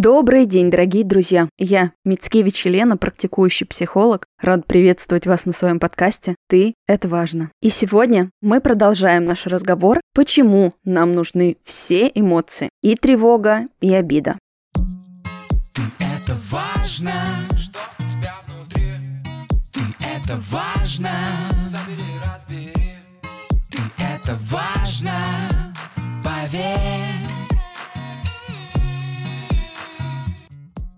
Добрый день, дорогие друзья! Я Мицкевич Елена, практикующий психолог. Рад приветствовать вас на своем подкасте «Ты – это важно». И сегодня мы продолжаем наш разговор, почему нам нужны все эмоции – и тревога, и обида. Ты это важно, что у тебя внутри. Ты это важно, забери, разбери. Ты это важно,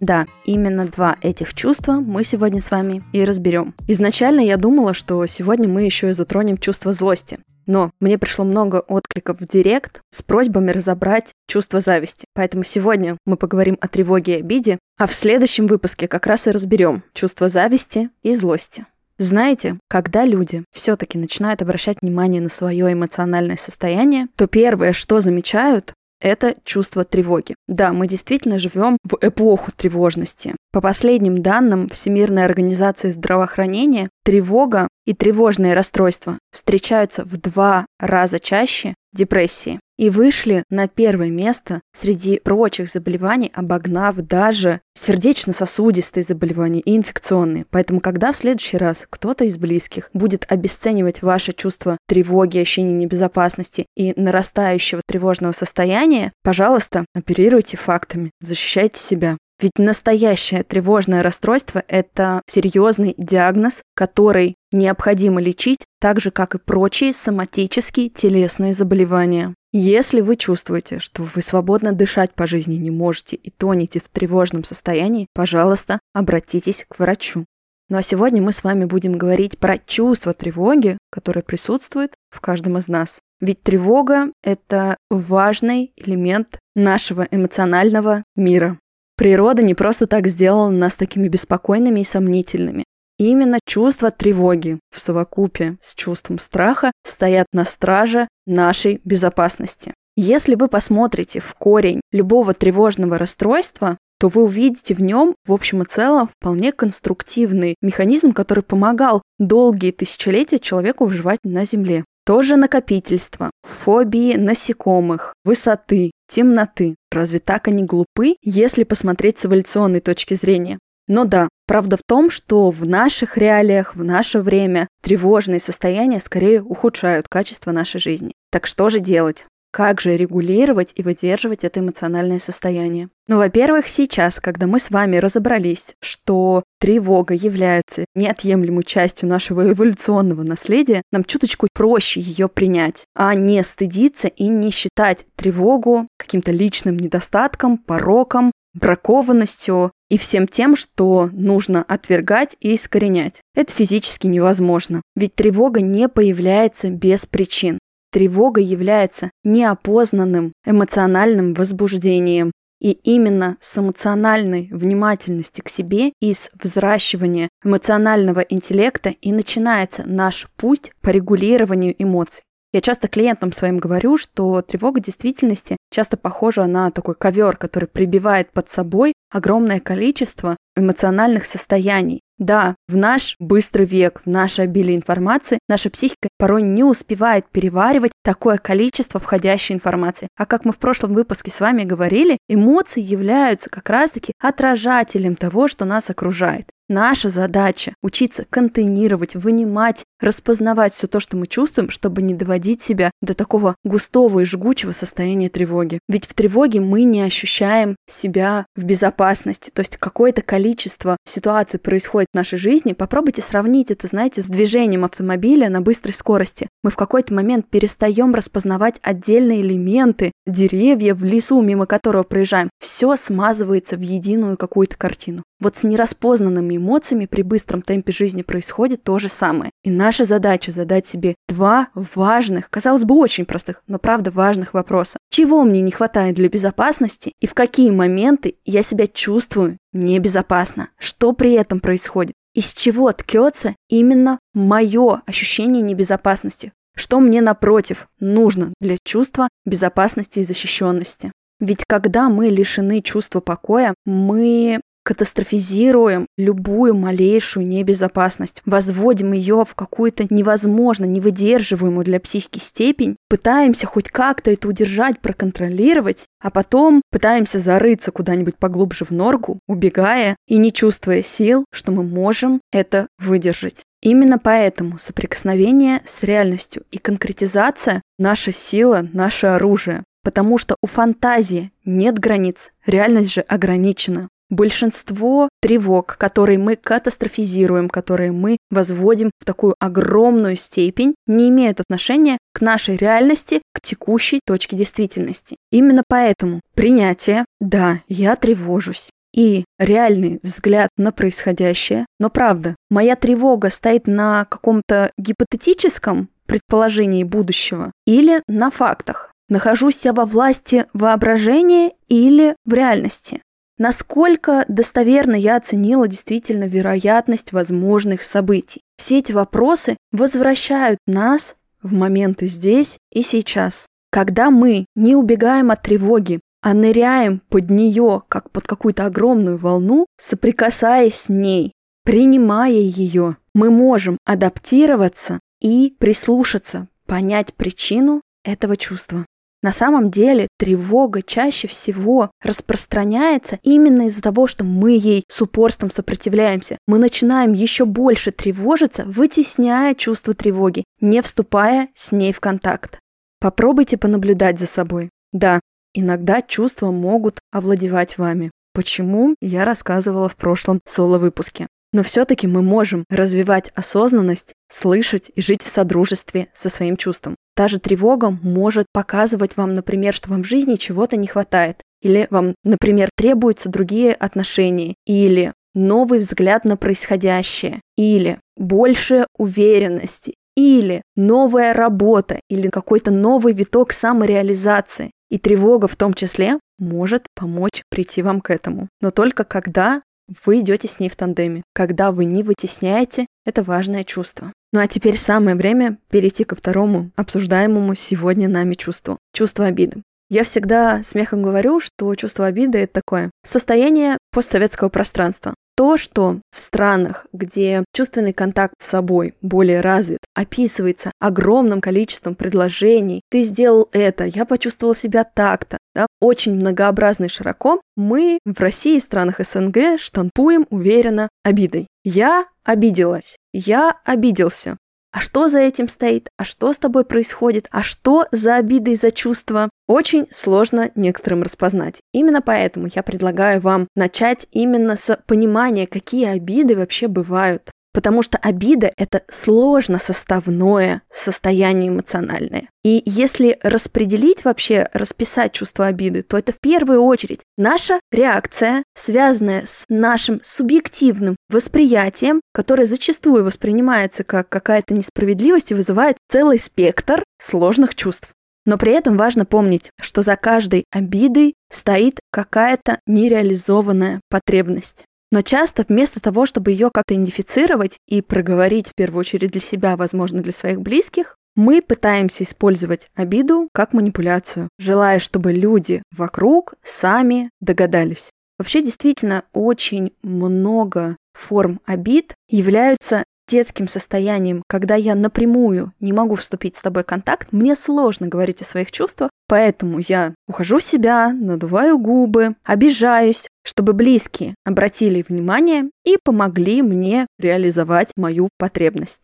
Да, именно два этих чувства мы сегодня с вами и разберем. Изначально я думала, что сегодня мы еще и затронем чувство злости. Но мне пришло много откликов в директ с просьбами разобрать чувство зависти. Поэтому сегодня мы поговорим о тревоге и обиде, а в следующем выпуске как раз и разберем чувство зависти и злости. Знаете, когда люди все-таки начинают обращать внимание на свое эмоциональное состояние, то первое, что замечают, это чувство тревоги. Да, мы действительно живем в эпоху тревожности. По последним данным Всемирной организации здравоохранения, тревога и тревожные расстройства встречаются в два раза чаще депрессии и вышли на первое место среди прочих заболеваний, обогнав даже сердечно-сосудистые заболевания и инфекционные. Поэтому, когда в следующий раз кто-то из близких будет обесценивать ваше чувство тревоги, ощущения небезопасности и нарастающего тревожного состояния, пожалуйста, оперируйте фактами, защищайте себя. Ведь настоящее тревожное расстройство – это серьезный диагноз, который необходимо лечить так же, как и прочие соматические телесные заболевания. Если вы чувствуете, что вы свободно дышать по жизни не можете и тонете в тревожном состоянии, пожалуйста, обратитесь к врачу. Ну а сегодня мы с вами будем говорить про чувство тревоги, которое присутствует в каждом из нас. Ведь тревога – это важный элемент нашего эмоционального мира. Природа не просто так сделала нас такими беспокойными и сомнительными. Именно чувство тревоги в совокупе с чувством страха стоят на страже нашей безопасности. Если вы посмотрите в корень любого тревожного расстройства, то вы увидите в нем, в общем и целом, вполне конструктивный механизм, который помогал долгие тысячелетия человеку выживать на Земле. Тоже накопительство, фобии насекомых, высоты, темноты. Разве так они глупы, если посмотреть с эволюционной точки зрения? Но да, правда в том, что в наших реалиях, в наше время тревожные состояния скорее ухудшают качество нашей жизни. Так что же делать? Как же регулировать и выдерживать это эмоциональное состояние? Ну, во-первых, сейчас, когда мы с вами разобрались, что тревога является неотъемлемой частью нашего эволюционного наследия, нам чуточку проще ее принять, а не стыдиться и не считать тревогу каким-то личным недостатком, пороком, бракованностью и всем тем, что нужно отвергать и искоренять. Это физически невозможно, ведь тревога не появляется без причин. Тревога является неопознанным эмоциональным возбуждением, и именно с эмоциональной внимательности к себе и с взращивания эмоционального интеллекта и начинается наш путь по регулированию эмоций. Я часто клиентам своим говорю, что тревога действительности часто похожа на такой ковер, который прибивает под собой огромное количество эмоциональных состояний. Да, в наш быстрый век, в наше обилие информации, наша психика порой не успевает переваривать такое количество входящей информации. А как мы в прошлом выпуске с вами говорили, эмоции являются как раз-таки отражателем того, что нас окружает. Наша задача – учиться контейнировать, вынимать, распознавать все то, что мы чувствуем, чтобы не доводить себя до такого густого и жгучего состояния тревоги. Ведь в тревоге мы не ощущаем себя в безопасности. То есть какое-то количество ситуаций происходит нашей жизни. Попробуйте сравнить это, знаете, с движением автомобиля на быстрой скорости. Мы в какой-то момент перестаем распознавать отдельные элементы, деревья в лесу, мимо которого проезжаем. Все смазывается в единую какую-то картину. Вот с нераспознанными эмоциями при быстром темпе жизни происходит то же самое. И наша задача задать себе два важных, казалось бы, очень простых, но правда важных вопроса. Чего мне не хватает для безопасности и в какие моменты я себя чувствую небезопасно? Что при этом происходит? Из чего ткется именно мое ощущение небезопасности? Что мне напротив нужно для чувства безопасности и защищенности? Ведь когда мы лишены чувства покоя, мы катастрофизируем любую малейшую небезопасность, возводим ее в какую-то невозможно невыдерживаемую для психики степень, пытаемся хоть как-то это удержать, проконтролировать, а потом пытаемся зарыться куда-нибудь поглубже в норку, убегая и не чувствуя сил, что мы можем это выдержать. Именно поэтому соприкосновение с реальностью и конкретизация – наша сила, наше оружие. Потому что у фантазии нет границ, реальность же ограничена. Большинство тревог, которые мы катастрофизируем, которые мы возводим в такую огромную степень, не имеют отношения к нашей реальности, к текущей точке действительности. Именно поэтому принятие «да, я тревожусь», и реальный взгляд на происходящее. Но правда, моя тревога стоит на каком-то гипотетическом предположении будущего или на фактах. Нахожусь я во власти воображения или в реальности? Насколько достоверно я оценила действительно вероятность возможных событий? Все эти вопросы возвращают нас в моменты здесь и сейчас. Когда мы не убегаем от тревоги, а ныряем под нее, как под какую-то огромную волну, соприкасаясь с ней, принимая ее, мы можем адаптироваться и прислушаться, понять причину этого чувства. На самом деле тревога чаще всего распространяется именно из-за того, что мы ей с упорством сопротивляемся. Мы начинаем еще больше тревожиться, вытесняя чувство тревоги, не вступая с ней в контакт. Попробуйте понаблюдать за собой. Да, иногда чувства могут овладевать вами. Почему, я рассказывала в прошлом соло-выпуске. Но все-таки мы можем развивать осознанность, слышать и жить в содружестве со своим чувством. Та же тревога может показывать вам, например, что вам в жизни чего-то не хватает, или вам, например, требуются другие отношения, или новый взгляд на происходящее, или больше уверенности, или новая работа, или какой-то новый виток самореализации. И тревога в том числе может помочь прийти вам к этому. Но только когда вы идете с ней в тандеме, когда вы не вытесняете это важное чувство. Ну а теперь самое время перейти ко второму обсуждаемому сегодня нами чувству. Чувство обиды. Я всегда смехом говорю, что чувство обиды – это такое состояние постсоветского пространства. То, что в странах, где чувственный контакт с собой более развит, описывается огромным количеством предложений. Ты сделал это, я почувствовал себя так-то. Да, очень многообразно и широко. Мы в России и странах СНГ штампуем уверенно обидой. Я обиделась. Я обиделся. А что за этим стоит? А что с тобой происходит? А что за обиды и за чувства? Очень сложно некоторым распознать. Именно поэтому я предлагаю вам начать именно с понимания, какие обиды вообще бывают. Потому что обида – это сложно составное состояние эмоциональное. И если распределить вообще, расписать чувство обиды, то это в первую очередь наша реакция, связанная с нашим субъективным восприятием, которое зачастую воспринимается как какая-то несправедливость и вызывает целый спектр сложных чувств. Но при этом важно помнить, что за каждой обидой стоит какая-то нереализованная потребность. Но часто вместо того, чтобы ее как-то идентифицировать и проговорить в первую очередь для себя, возможно, для своих близких, мы пытаемся использовать обиду как манипуляцию, желая, чтобы люди вокруг сами догадались. Вообще действительно очень много форм обид являются детским состоянием, когда я напрямую не могу вступить с тобой в контакт, мне сложно говорить о своих чувствах, поэтому я ухожу в себя, надуваю губы, обижаюсь, чтобы близкие обратили внимание и помогли мне реализовать мою потребность.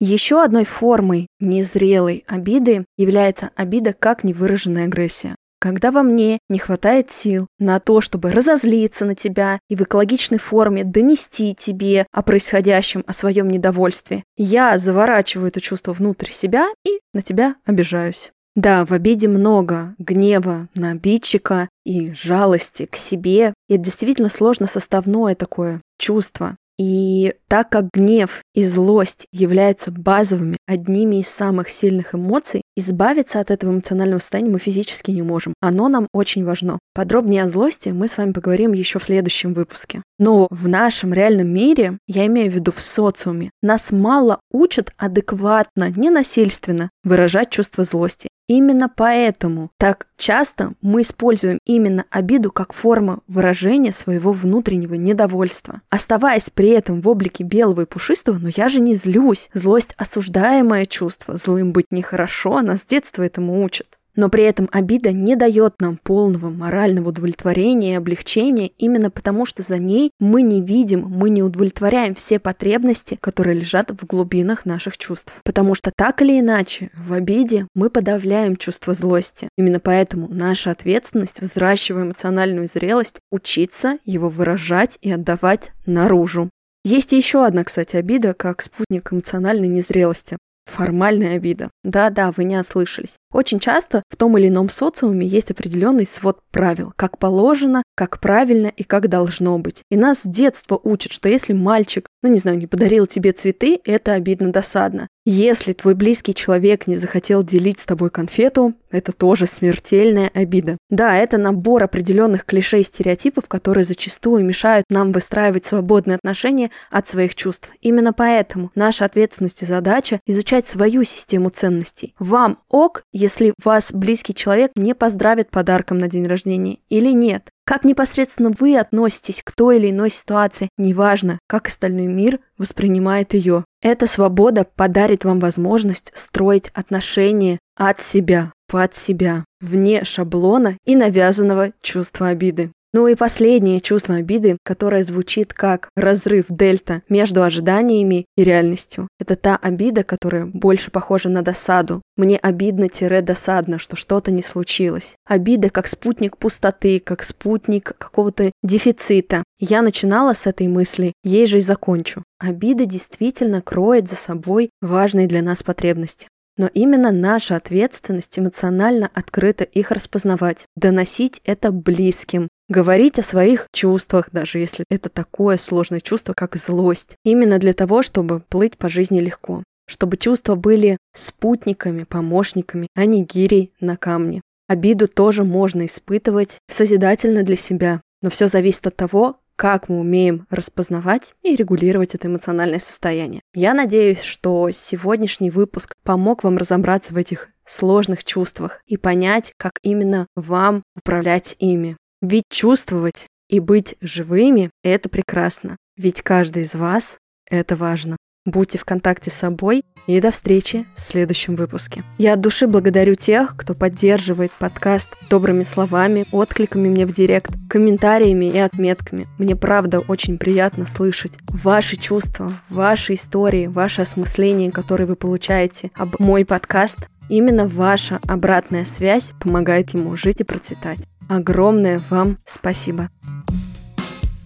Еще одной формой незрелой обиды является обида как невыраженная агрессия. Когда во мне не хватает сил на то, чтобы разозлиться на тебя и в экологичной форме донести тебе о происходящем, о своем недовольстве, я заворачиваю это чувство внутрь себя и на тебя обижаюсь. Да, в обиде много гнева на обидчика и жалости к себе. И это действительно сложно составное такое чувство. И так как гнев и злость являются базовыми, одними из самых сильных эмоций, избавиться от этого эмоционального состояния мы физически не можем. Оно нам очень важно. Подробнее о злости мы с вами поговорим еще в следующем выпуске. Но в нашем реальном мире, я имею в виду в социуме, нас мало учат адекватно, ненасильственно выражать чувство злости. Именно поэтому так часто мы используем именно обиду как форму выражения своего внутреннего недовольства. Оставаясь при этом в облике белого и пушистого, но я же не злюсь. Злость – осуждаемое чувство. Злым быть нехорошо, нас с детства этому учат. Но при этом обида не дает нам полного морального удовлетворения и облегчения именно потому, что за ней мы не видим, мы не удовлетворяем все потребности, которые лежат в глубинах наших чувств. Потому что так или иначе, в обиде мы подавляем чувство злости. Именно поэтому наша ответственность, взращивая эмоциональную зрелость, учиться его выражать и отдавать наружу. Есть еще одна, кстати, обида, как спутник эмоциональной незрелости. Формальная обида. Да-да, вы не ослышались. Очень часто в том или ином социуме есть определенный свод правил, как положено, как правильно и как должно быть. И нас с детства учат, что если мальчик, ну не знаю, не подарил тебе цветы, это обидно досадно. Если твой близкий человек не захотел делить с тобой конфету, это тоже смертельная обида. Да, это набор определенных клише и стереотипов, которые зачастую мешают нам выстраивать свободные отношения от своих чувств. Именно поэтому наша ответственность и задача изучать свою систему ценностей. Вам ок, если вас близкий человек не поздравит подарком на день рождения или нет. Как непосредственно вы относитесь к той или иной ситуации, неважно, как остальной мир воспринимает ее. Эта свобода подарит вам возможность строить отношения от себя, под себя, вне шаблона и навязанного чувства обиды. Ну и последнее чувство обиды, которое звучит как разрыв дельта между ожиданиями и реальностью. Это та обида, которая больше похожа на досаду. Мне обидно-досадно, что что-то не случилось. Обида как спутник пустоты, как спутник какого-то дефицита. Я начинала с этой мысли, ей же и закончу. Обида действительно кроет за собой важные для нас потребности. Но именно наша ответственность эмоционально открыто их распознавать, доносить это близким, говорить о своих чувствах, даже если это такое сложное чувство, как злость. Именно для того, чтобы плыть по жизни легко. Чтобы чувства были спутниками, помощниками, а не гирей на камне. Обиду тоже можно испытывать созидательно для себя, но все зависит от того, как мы умеем распознавать и регулировать это эмоциональное состояние. Я надеюсь, что сегодняшний выпуск помог вам разобраться в этих сложных чувствах и понять, как именно вам управлять ими. Ведь чувствовать и быть живыми – это прекрасно. Ведь каждый из вас – это важно. Будьте в контакте с собой и до встречи в следующем выпуске. Я от души благодарю тех, кто поддерживает подкаст добрыми словами, откликами мне в директ, комментариями и отметками. Мне правда очень приятно слышать ваши чувства, ваши истории, ваше осмысление, которое вы получаете об мой подкаст. Именно ваша обратная связь помогает ему жить и процветать. Огромное вам спасибо.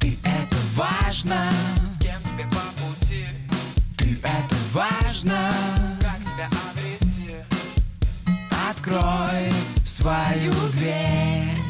Ты это важно. важно Как себя обрести Открой свою дверь